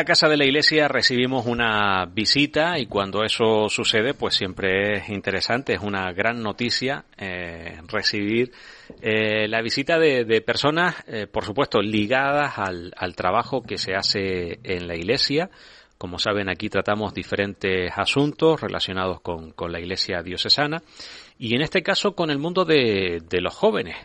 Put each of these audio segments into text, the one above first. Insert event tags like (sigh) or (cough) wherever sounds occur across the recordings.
La Casa de la Iglesia recibimos una visita y cuando eso sucede pues siempre es interesante, es una gran noticia eh, recibir eh, la visita de, personas, eh, por supuesto, ligadas al, trabajo que se hace en la Iglesia. Como saben, aquí tratamos diferentes asuntos relacionados con, con, la iglesia diocesana y en este caso con el mundo de, de los jóvenes,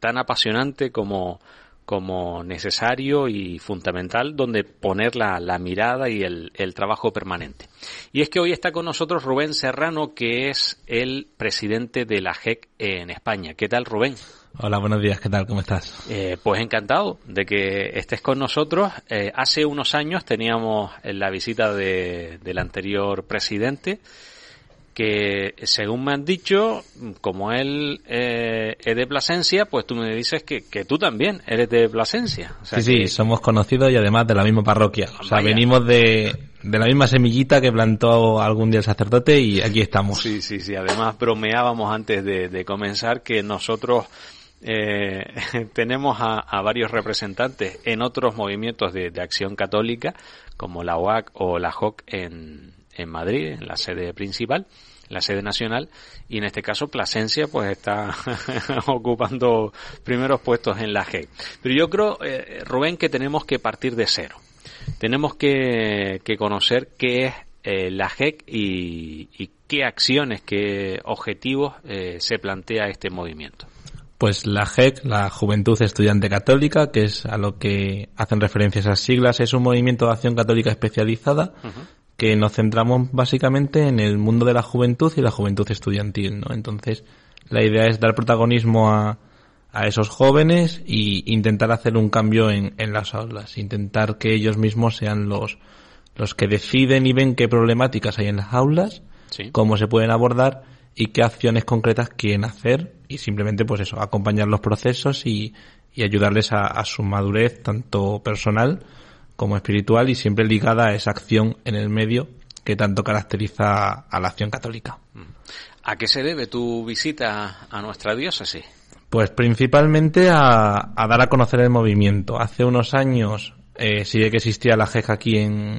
tan apasionante como, como necesario y fundamental donde poner la, la mirada y el, el, trabajo permanente. Y es que hoy está con nosotros Rubén Serrano, que es el presidente de la JEC en España. ¿Qué tal, Rubén? Hola, buenos días, ¿qué tal? ¿Cómo estás? Eh, pues encantado de que estés con nosotros. Eh, hace unos años teníamos la visita de, del anterior presidente que según me han dicho, como él eh, es de Plasencia, pues tú me dices que, que tú también eres de Plasencia. sí, sí, somos conocidos y además de la misma parroquia. O sea, venimos de, de la misma semillita que plantó algún día el sacerdote y aquí estamos. Sí, sí, sí. Además bromeábamos antes de, de comenzar que nosotros eh, (laughs) tenemos a, a, varios representantes en otros movimientos de, de acción católica, como la OAC o la JOC en, en Madrid, en la sede principal la sede nacional y en este caso Plasencia pues está (laughs) ocupando primeros puestos en la G. Pero yo creo, eh, Rubén, que tenemos que partir de cero. Tenemos que, que conocer qué es eh, la GEC y, y, qué acciones, qué objetivos eh, se plantea este movimiento. Pues la GEC, la Juventud Estudiante Católica, que es a lo que hacen referencia esas siglas, es un movimiento de acción católica especializada uh -huh que nos centramos básicamente en el mundo de la juventud y la juventud estudiantil, ¿no? Entonces, la idea es dar protagonismo a, a esos jóvenes y intentar hacer un cambio en, en las aulas, intentar que ellos mismos sean los, los que deciden y ven qué problemáticas hay en las aulas, sí. cómo se pueden abordar y qué acciones concretas quieren hacer y simplemente pues eso, acompañar los procesos y, y ayudarles a, a su madurez tanto personal como espiritual y siempre ligada a esa acción en el medio que tanto caracteriza a la acción católica. ¿A qué se debe tu visita a nuestra diócesis? Pues principalmente a, a dar a conocer el movimiento. Hace unos años eh, sí que existía la JEC aquí en,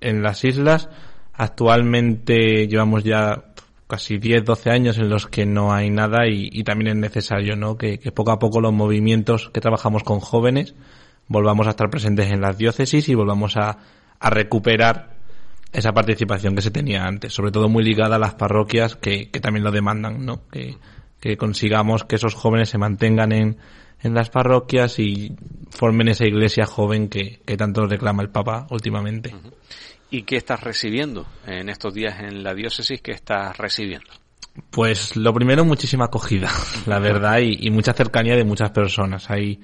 en las islas. Actualmente llevamos ya casi 10, 12 años en los que no hay nada y, y también es necesario ¿no? que, que poco a poco los movimientos que trabajamos con jóvenes volvamos a estar presentes en las diócesis y volvamos a, a recuperar esa participación que se tenía antes, sobre todo muy ligada a las parroquias que, que también lo demandan, ¿no? Que, que consigamos que esos jóvenes se mantengan en, en las parroquias y formen esa iglesia joven que, que tanto reclama el Papa últimamente. ¿Y qué estás recibiendo en estos días en la diócesis? ¿Qué estás recibiendo? Pues lo primero, muchísima acogida, (laughs) la verdad, y, y mucha cercanía de muchas personas. Hay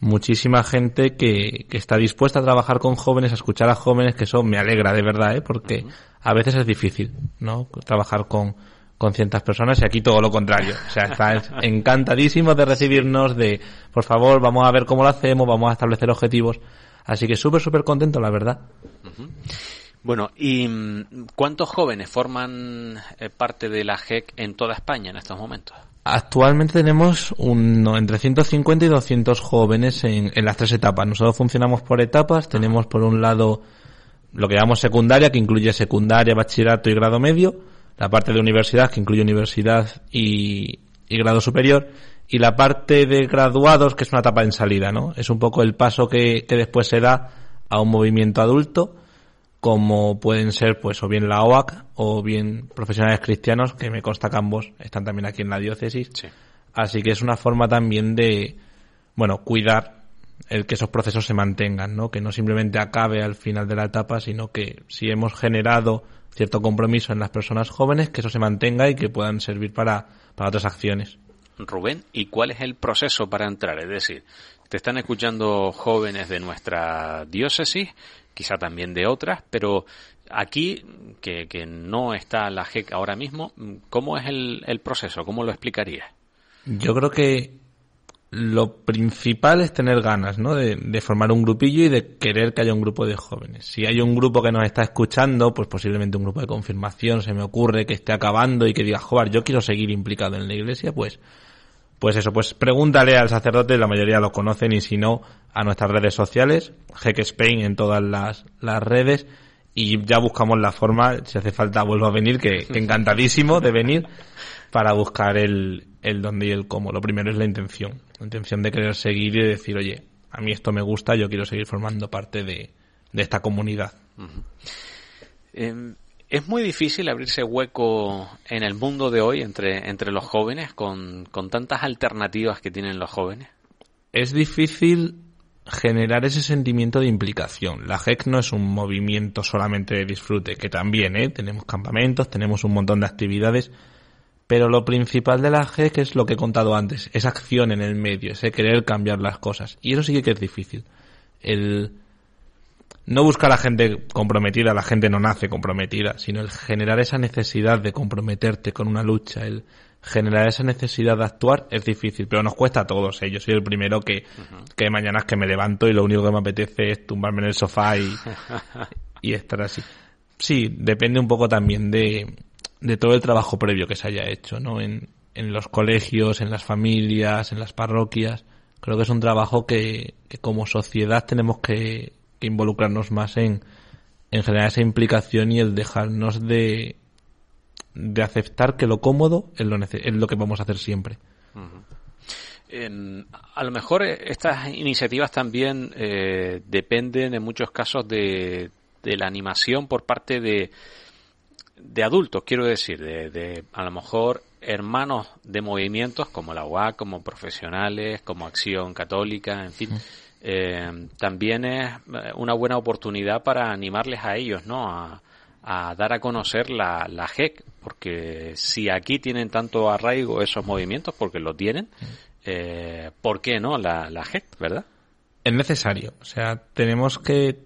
muchísima gente que, que, está dispuesta a trabajar con jóvenes, a escuchar a jóvenes, que eso me alegra de verdad, ¿eh? porque a veces es difícil, ¿no? Trabajar con, con ciertas personas y aquí todo lo contrario. O sea, están (laughs) encantadísimos de recibirnos, de, por favor, vamos a ver cómo lo hacemos, vamos a establecer objetivos. Así que súper, súper contento, la verdad. Uh -huh. Bueno, ¿y cuántos jóvenes forman eh, parte de la GEC en toda España en estos momentos? Actualmente tenemos un, entre 150 y 200 jóvenes en, las tres etapas. Nosotros funcionamos por etapas. Tenemos por un lado lo que llamamos secundaria, que incluye secundaria, bachillerato y grado medio. La parte de universidad, que incluye universidad y, grado superior. Y la parte de graduados, que es una etapa en salida, ¿no? Es un poco el paso que después se da a un movimiento adulto como pueden ser pues o bien la OAC o bien profesionales cristianos, que me consta que ambos están también aquí en la diócesis. Sí. Así que es una forma también de, bueno, cuidar el que esos procesos se mantengan, ¿no? Que no simplemente acabe al final de la etapa, sino que si hemos generado cierto compromiso en las personas jóvenes, que eso se mantenga y que puedan servir para, para otras acciones. Rubén, ¿y cuál es el proceso para entrar? Es decir, te están escuchando jóvenes de nuestra diócesis quizá también de otras, pero aquí, que, que no está la GEC ahora mismo, ¿cómo es el, el proceso? ¿Cómo lo explicarías? Yo creo que lo principal es tener ganas, ¿no? De, de, formar un grupillo y de querer que haya un grupo de jóvenes. Si hay un grupo que nos está escuchando, pues posiblemente un grupo de confirmación, se me ocurre que esté acabando y que diga, joder, yo quiero seguir implicado en la iglesia, pues Pues eso, pues pregúntale al sacerdote, la mayoría lo conocen y si no, a nuestras redes sociales, Heck Spain en todas las, las redes y ya buscamos la forma, si hace falta vuelvo a venir, que, encantadísimo de venir para buscar el, el dónde y el cómo. Lo primero es la intención, la intención de querer seguir y decir, oye, a mí esto me gusta, yo quiero seguir formando parte de, de esta comunidad. Es muy difícil abrirse hueco en el mundo de hoy entre, entre los jóvenes con, con tantas alternativas que tienen los jóvenes. Es difícil generar ese sentimiento de implicación. La GEC no es un movimiento solamente de disfrute, que también, ¿eh? Tenemos campamentos, tenemos un montón de actividades, pero lo principal de la GEC es lo que he contado antes, esa acción en el medio, ese querer cambiar las cosas. Y eso sí que es difícil. El no buscar a la gente comprometida, la gente no nace comprometida, sino el generar esa necesidad de comprometerte con una lucha, el generar esa necesidad de actuar es difícil, pero nos cuesta a todos. ¿eh? Yo soy el primero que, que mañana es que me levanto y lo único que me apetece es tumbarme en el sofá y, (laughs) y estar así. Sí, depende un poco también de, de todo el trabajo previo que se haya hecho, ¿no? En, en los colegios, en las familias, en las parroquias. Creo que es un trabajo que, que como sociedad tenemos que, que involucrarnos más en, en generar esa implicación y el dejarnos de, de aceptar que lo cómodo es lo, es lo que vamos a hacer siempre. a lo mejor eh, estas iniciativas también eh, dependen en muchos casos de, de la animación por parte de, de adultos, quiero decir, de, de, a lo mejor hermanos de movimientos como la UAC, como profesionales, como Acción Católica, en fin. Eh, también es una buena oportunidad para animarles a ellos, ¿no? A, a dar a conocer la, la GEC, porque si aquí tienen tanto arraigo esos movimientos, porque lo tienen, eh, ¿por qué no la, la GEC, verdad? Es necesario, o sea, tenemos que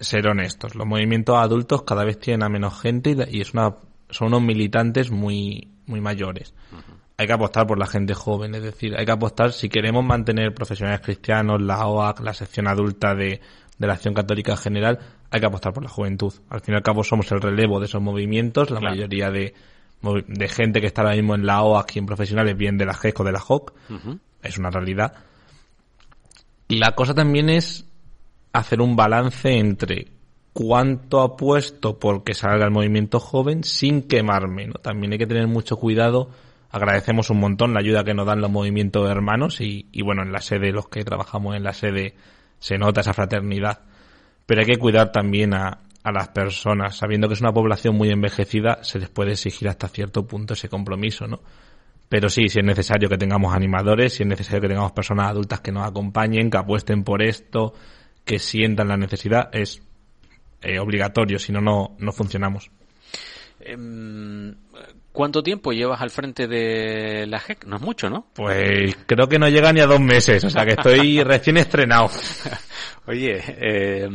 ser honestos. Los movimientos adultos cada vez tienen a menos gente y, es una, son unos militantes muy, muy mayores. Hay que apostar por la gente joven, es decir, hay que apostar si queremos mantener profesionales cristianos, la OAC, la sección adulta de, de la acción católica en general, hay que apostar por la juventud. Al fin y al cabo somos el relevo de esos movimientos, la mayoría de, de gente que está ahora mismo en la OAC y en profesionales bien de la GESCO, de la JOC, es una realidad. Y la cosa también es hacer un balance entre cuánto apuesto por que salga el movimiento joven sin quemarme, ¿no? También hay que tener mucho cuidado. Agradecemos un montón la ayuda que nos dan los movimientos hermanos y, bueno, en la sede, los que trabajamos en la sede, se nota esa fraternidad. Pero hay que cuidar también a, a las personas, sabiendo que es una población muy envejecida, se les puede exigir hasta cierto punto ese compromiso, ¿no? Pero sí, si es necesario que tengamos animadores, si es necesario que tengamos personas adultas que nos acompañen, que apuesten por esto, que sientan la necesidad, es eh, obligatorio, si no, no funcionamos. ¿Cuánto tiempo llevas al frente de la GEC? No es mucho, ¿no? Pues creo que no llega ni a dos meses, o sea que estoy (laughs) recién estrenado. Oye, eh,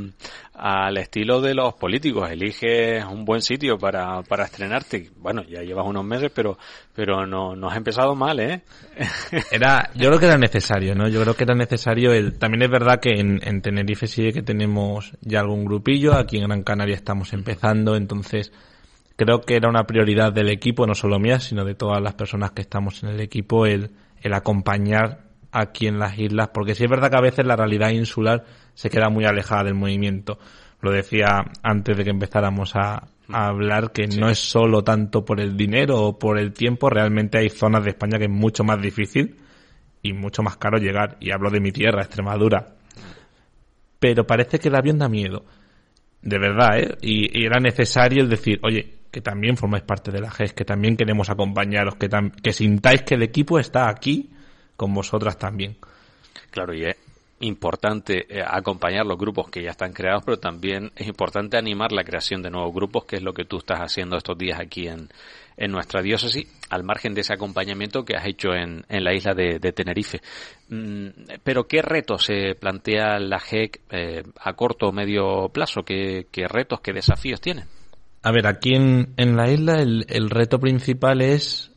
al estilo de los políticos, eliges un buen sitio para, para estrenarte. Bueno, ya llevas unos meses, pero, pero no, no has empezado mal, ¿eh? (laughs) Era, yo creo que era necesario, ¿no? Yo creo que era necesario el, también es verdad que en, en Tenerife sí que tenemos ya algún grupillo, aquí en Gran Canaria estamos empezando, entonces, creo que era una prioridad del equipo, no solo mía, sino de todas las personas que estamos en el equipo, el, el acompañar aquí en las islas, porque sí es verdad que a veces la realidad insular se queda muy alejada del movimiento. Lo decía antes de que empezáramos a, hablar que no es solo tanto por el dinero o por el tiempo, realmente hay zonas de España que es mucho más difícil y mucho más caro llegar. Y hablo de mi tierra, Extremadura. Pero parece que el avión da miedo. De verdad, ¿eh? Y, y era necesario el decir, oye, que también formáis parte de la GES, que también queremos acompañaros, que, que sintáis que el equipo está aquí con vosotras también. Claro, y es importante eh, acompañar los grupos que ya están creados, pero también es importante animar la creación de nuevos grupos, que es lo que tú estás haciendo estos días aquí en, en nuestra diócesis, al margen de ese acompañamiento que has hecho en, en la isla de, Tenerife. Mm, pero, ¿qué retos se plantea la GEC eh, a corto o medio plazo? ¿Qué, ¿Qué retos, qué desafíos tienen? A ver, aquí en, en la isla el, el reto principal es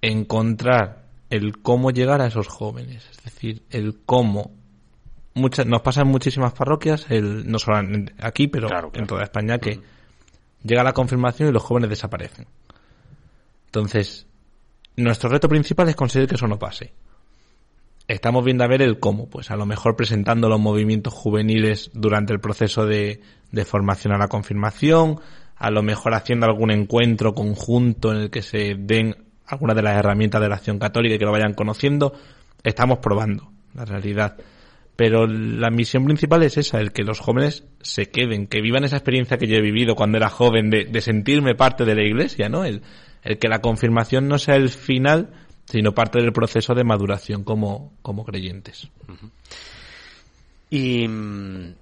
encontrar el cómo llegar a esos jóvenes, es decir, el cómo. Muchas, nos pasa en muchísimas parroquias, el, no solo aquí, pero en toda España, que llega la confirmación y los jóvenes desaparecen. Entonces, Nuestro reto principal es conseguir que eso no pase. Estamos viendo a ver el cómo, pues a lo mejor presentando los movimientos juveniles durante el proceso de, de formación a la confirmación, a lo mejor haciendo algún encuentro conjunto en el que se den algunas de las herramientas de la acción católica y que lo vayan conociendo. Estamos probando la realidad. Pero la misión principal es esa, el que los jóvenes se queden, que vivan esa experiencia que yo he vivido cuando era joven de, de sentirme parte de la iglesia, ¿no? El, el que la confirmación no sea el final, sino parte del proceso de maduración como, como creyentes. Y mm,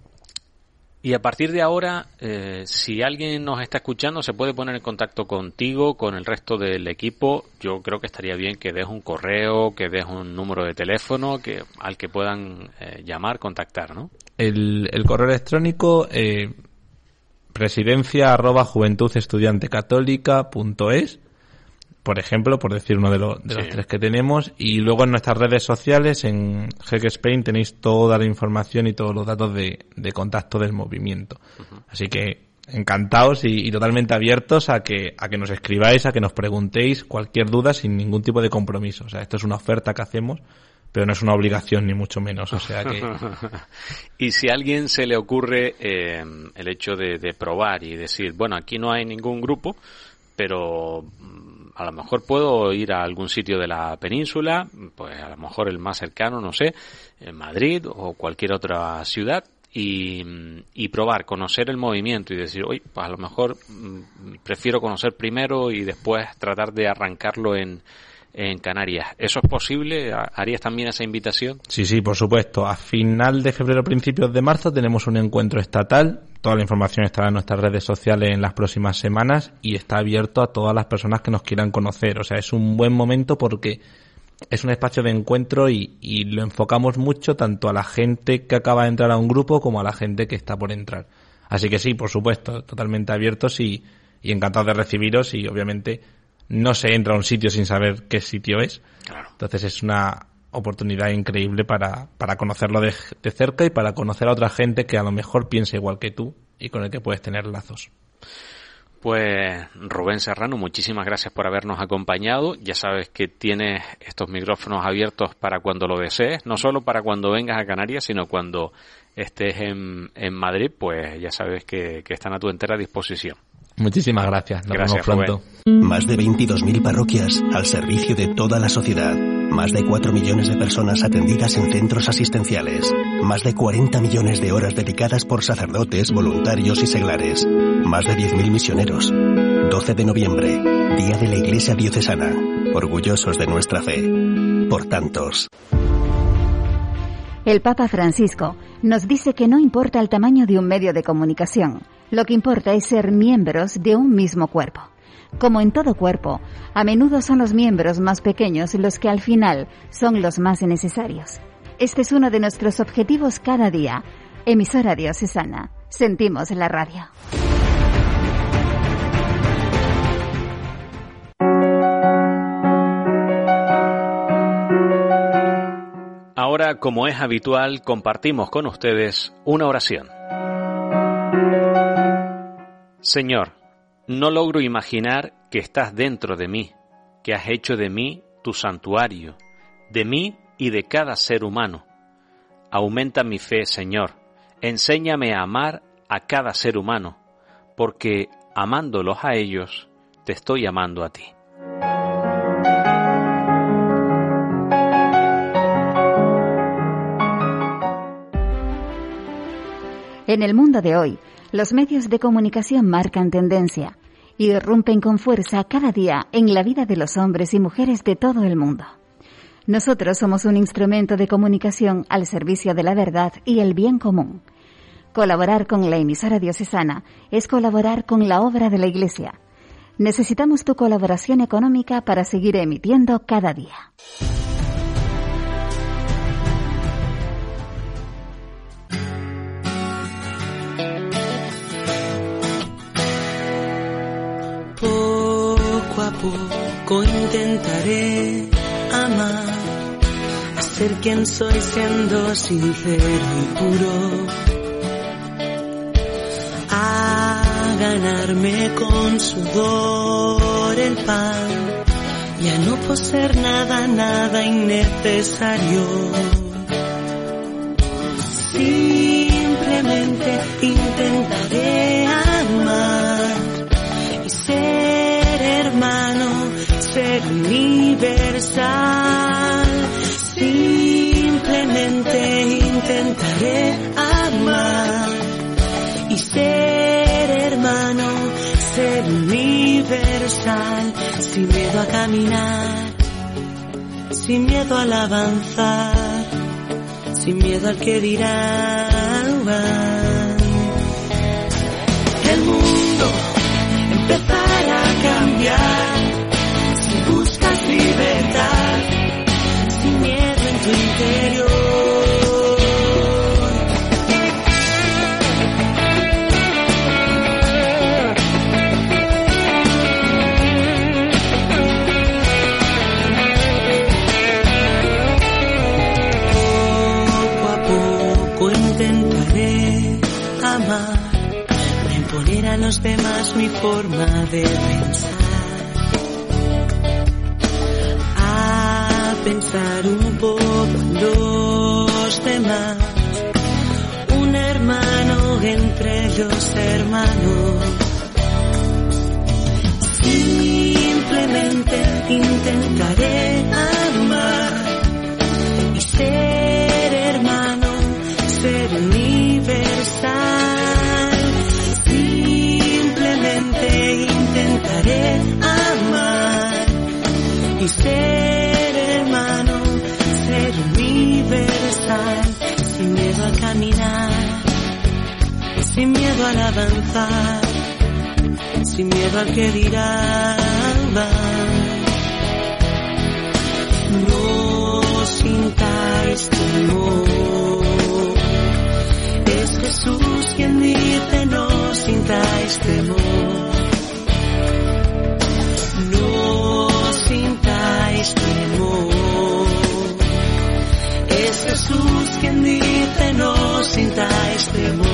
y a partir de ahora, eh, si alguien nos está escuchando, se puede poner en contacto contigo, con el resto del equipo. Yo creo que estaría bien que des un correo, que des un número de teléfono que al que puedan eh, llamar, contactar, ¿no? El, el correo electrónico eh, presidencia arroba juventudestudiantecatólica.es por ejemplo, por decir uno de, los de los tres que tenemos. Y luego en nuestras redes sociales, en Heck Spain, tenéis toda la información y todos los datos de, de contacto del movimiento. Así que encantados y, y, totalmente abiertos a que, a que nos escribáis, a que nos preguntéis cualquier duda sin ningún tipo de compromiso. O sea, esto es una oferta que hacemos pero no es una obligación ni mucho menos, o sea que... (laughs) y si a alguien se le ocurre eh, el hecho de, de, probar y decir, bueno, aquí no hay ningún grupo, pero a lo mejor puedo ir a algún sitio de la península, pues a lo mejor el más cercano, no sé, en Madrid o cualquier otra ciudad, y, y, probar, conocer el movimiento y decir, oye, pues a lo mejor mm, prefiero conocer primero y después tratar de arrancarlo en, en Canarias. ¿Eso es posible? ¿Harías también esa invitación? Sí, sí, por supuesto. A final de febrero, principios de marzo, tenemos un encuentro estatal. Toda la información estará en nuestras redes sociales en las próximas semanas y está abierto a todas las personas que nos quieran conocer. O sea, es un buen momento porque es un espacio de encuentro y, y lo enfocamos mucho tanto a la gente que acaba de entrar a un grupo como a la gente que está por entrar. Así que sí, por supuesto, totalmente abiertos y, y encantados de recibiros y obviamente no se entra a un sitio sin saber qué sitio es. Claro. Entonces es una oportunidad increíble para, para conocerlo de, de, cerca y para conocer a otra gente que a lo mejor piensa igual que tú y con el que puedes tener lazos. Pues Rubén Serrano, muchísimas gracias por habernos acompañado. Ya sabes que tienes estos micrófonos abiertos para cuando lo desees, no solo para cuando vengas a Canarias, sino cuando estés en, en Madrid, pues ya sabes que, que están a tu entera disposición. Muchísimas gracias. Nos gracias, vemos pronto. Rubén. Más de 22.000 parroquias al servicio de toda la sociedad. Más de 4 millones de personas atendidas en centros asistenciales. Más de 40 millones de horas dedicadas por sacerdotes, voluntarios y seglares. Más de 10.000 misioneros. 12 de noviembre, Día de la Iglesia Diocesana. Orgullosos de nuestra fe. Por tantos. El Papa Francisco nos dice que no importa el tamaño de un medio de comunicación, lo que importa es ser miembros de un mismo cuerpo. Como en todo cuerpo, a menudo son los miembros más pequeños los que al final son los más necesarios. Este es uno de nuestros objetivos cada día. Emisora Diocesana. Sentimos la radio. Ahora, como es habitual, compartimos con ustedes una oración. Señor, no logro imaginar que estás dentro de mí, que has hecho de mí tu santuario, de mí y de cada ser humano. Aumenta mi fe, Señor. Enséñame a amar a cada ser humano, porque amándolos a ellos, te estoy amando a ti. En el mundo de hoy, los medios de comunicación marcan tendencia y irrumpen con fuerza cada día en la vida de los hombres y mujeres de todo el mundo. Nosotros somos un instrumento de comunicación al servicio de la verdad y el bien común. Colaborar con la emisora diocesana es colaborar con la obra de la Iglesia. Necesitamos tu colaboración económica para seguir emitiendo cada día. Intentaré amar, ser quien soy siendo sincero y puro, a ganarme con sudor el pan y a no supo ser nada, nada innecesario. Simplemente intentaré ser universal. Simplemente intentaré amar y ser hermano, ser universal, sin miedo a caminar, sin miedo al avanzar, sin miedo al que dirá. El mundo empezará a cambiar libertad, sin miedo en tu interior. A poco intentaré amar, imponer a los demás mi forma ser hermano, ser universal, sin miedo a caminar, sin miedo al avanzar, sin miedo al que dirá. No sintáis temor. Es Jesús quien dice no sintáis temor. Sintáis temor. Es Jesús quien dice no sintáis temor.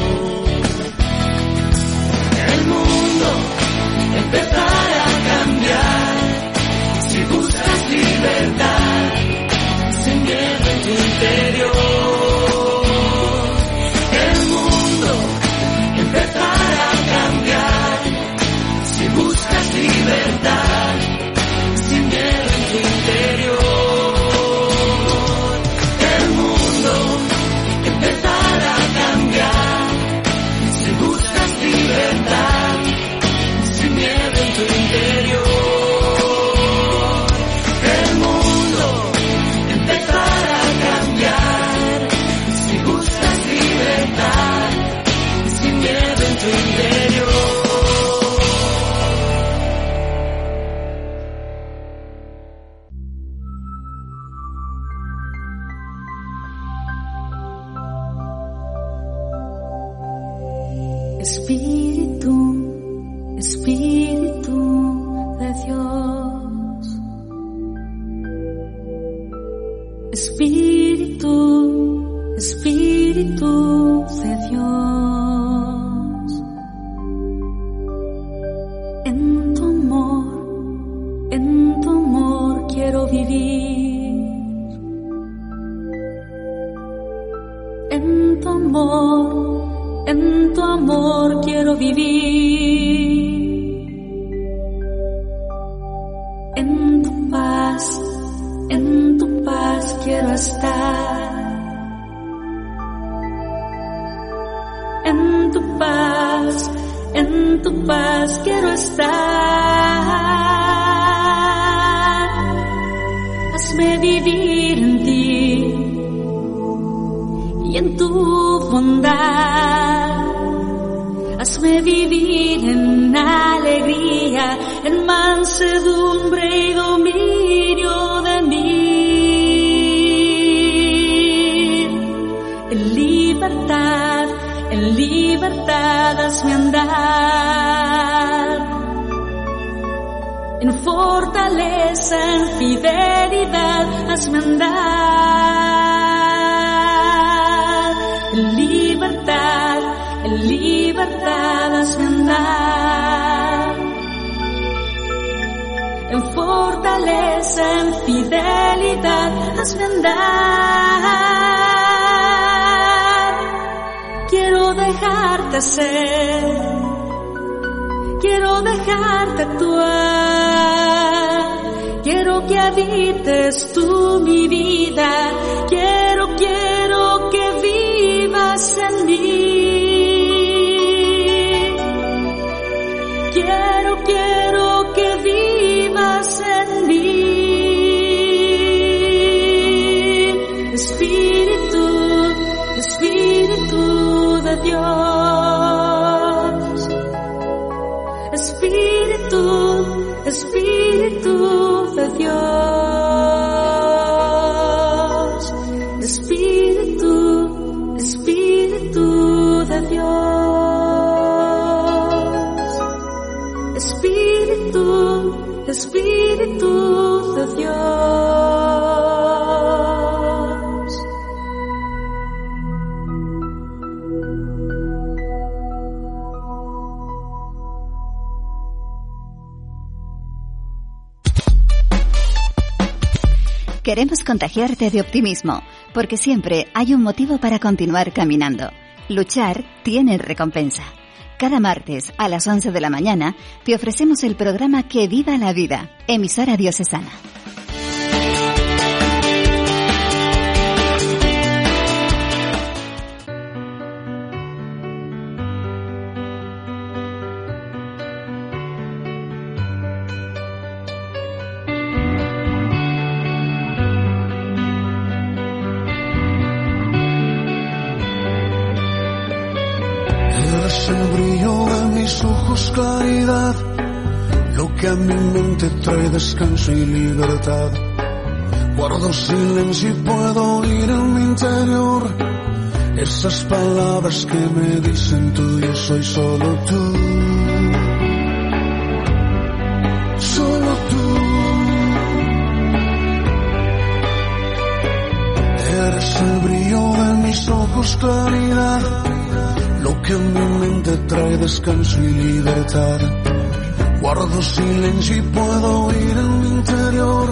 Espíritu, en tu paz quiero estar. En tu paz, en tu paz quiero estar. Hazme vivir en ti y en tu bondad. Hazme vivir en alegría, en mansedumbre y dominio libertad hazme andar. En fortaleza, en fidelidad, hazme andar. En libertad, en libertad hazme andar. en fortaleza, en fidelidad, hazme andar. Dejarte ser, quiero dejarte actuar, quiero que habites tú mi vida, quiero, quiero que vivas en mí. Dios. Espíritu, Espíritu Queremos contagiarte de optimismo, porque siempre hay un motivo para continuar caminando. Luchar tiene recompensa. Cada martes a las 11 de la mañana te ofrecemos el programa Que Viva la Vida, emisora diocesana. Y libertad. Guardo silencio y puedo oír en mi interior esas palabras que me dicen tú, yo soy solo tú. Solo tú. Eres el brillo de mis ojos, claridad lo que en mi mente trae descanso y libertad. Guardo silencio puedo oír en mi interior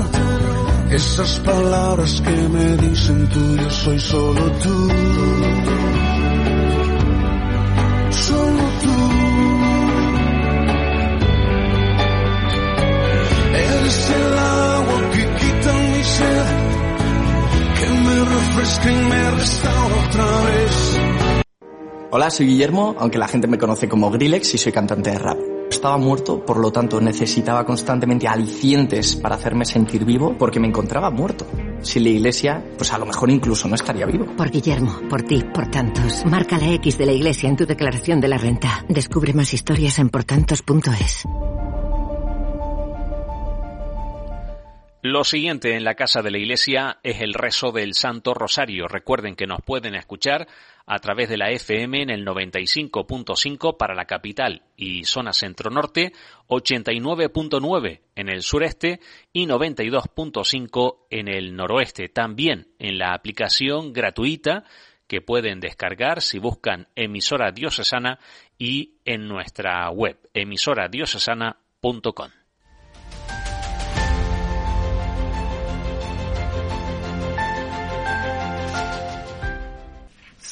esas palabras que me dicen tú, yo soy solo tú. Solo tú. Eres el agua que quita mi sed, que me refresca y me restaura otra vez. Hola, soy Guillermo, aunque la gente me conoce como Grillex y soy cantante de rap. Estaba muerto, por lo tanto necesitaba constantemente alicientes para hacerme sentir vivo porque me encontraba muerto. Sin la iglesia, pues a lo mejor incluso no estaría vivo. Por Guillermo, por ti, por tantos. Marca la X de la iglesia en tu declaración de la renta. Descubre más historias en portantos.es. Lo siguiente en la casa de la iglesia es el rezo del Santo Rosario. Recuerden que nos pueden escuchar a través de la FM en el 95.5 para la capital y zona centro-norte, 89.9 en el sureste y 92.5 en el noroeste. También en la aplicación gratuita que pueden descargar si buscan emisora diocesana y en nuestra web emisoradiocesana.com.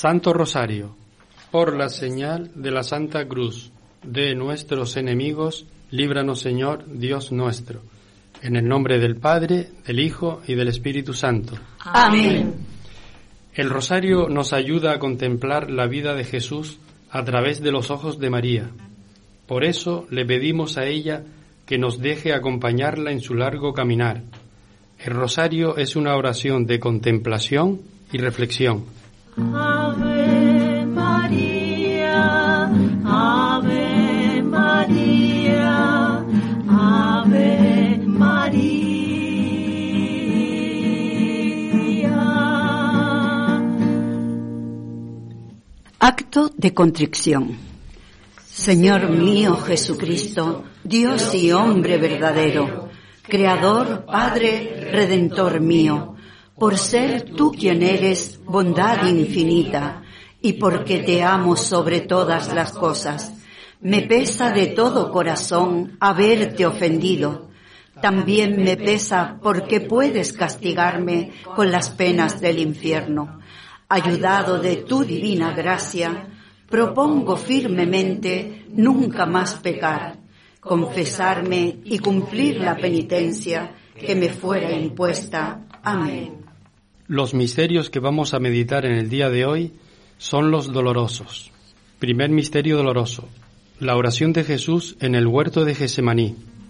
Santo Rosario, por la señal de la Santa Cruz de nuestros enemigos, líbranos Señor Dios nuestro. En el nombre del Padre, del Hijo y del Espíritu Santo. Amén. El rosario nos ayuda a contemplar la vida de Jesús a través de los ojos de María. Por eso le pedimos a ella que nos deje acompañarla en su largo caminar. El rosario es una oración de contemplación y reflexión. Acto de contrición. Señor mío Jesucristo, Dios y hombre verdadero, Creador, Padre, Redentor mío, por ser tú quien eres bondad infinita y porque te amo sobre todas las cosas, me pesa de todo corazón haberte ofendido. También me pesa porque puedes castigarme con las penas del infierno. Ayudado de tu divina gracia, propongo firmemente nunca más pecar, confesarme y cumplir la penitencia que me fuera impuesta. Amén. Los misterios que vamos a meditar en el día de hoy son los dolorosos. Primer misterio doloroso. La oración de Jesús en el huerto de Gesemaní.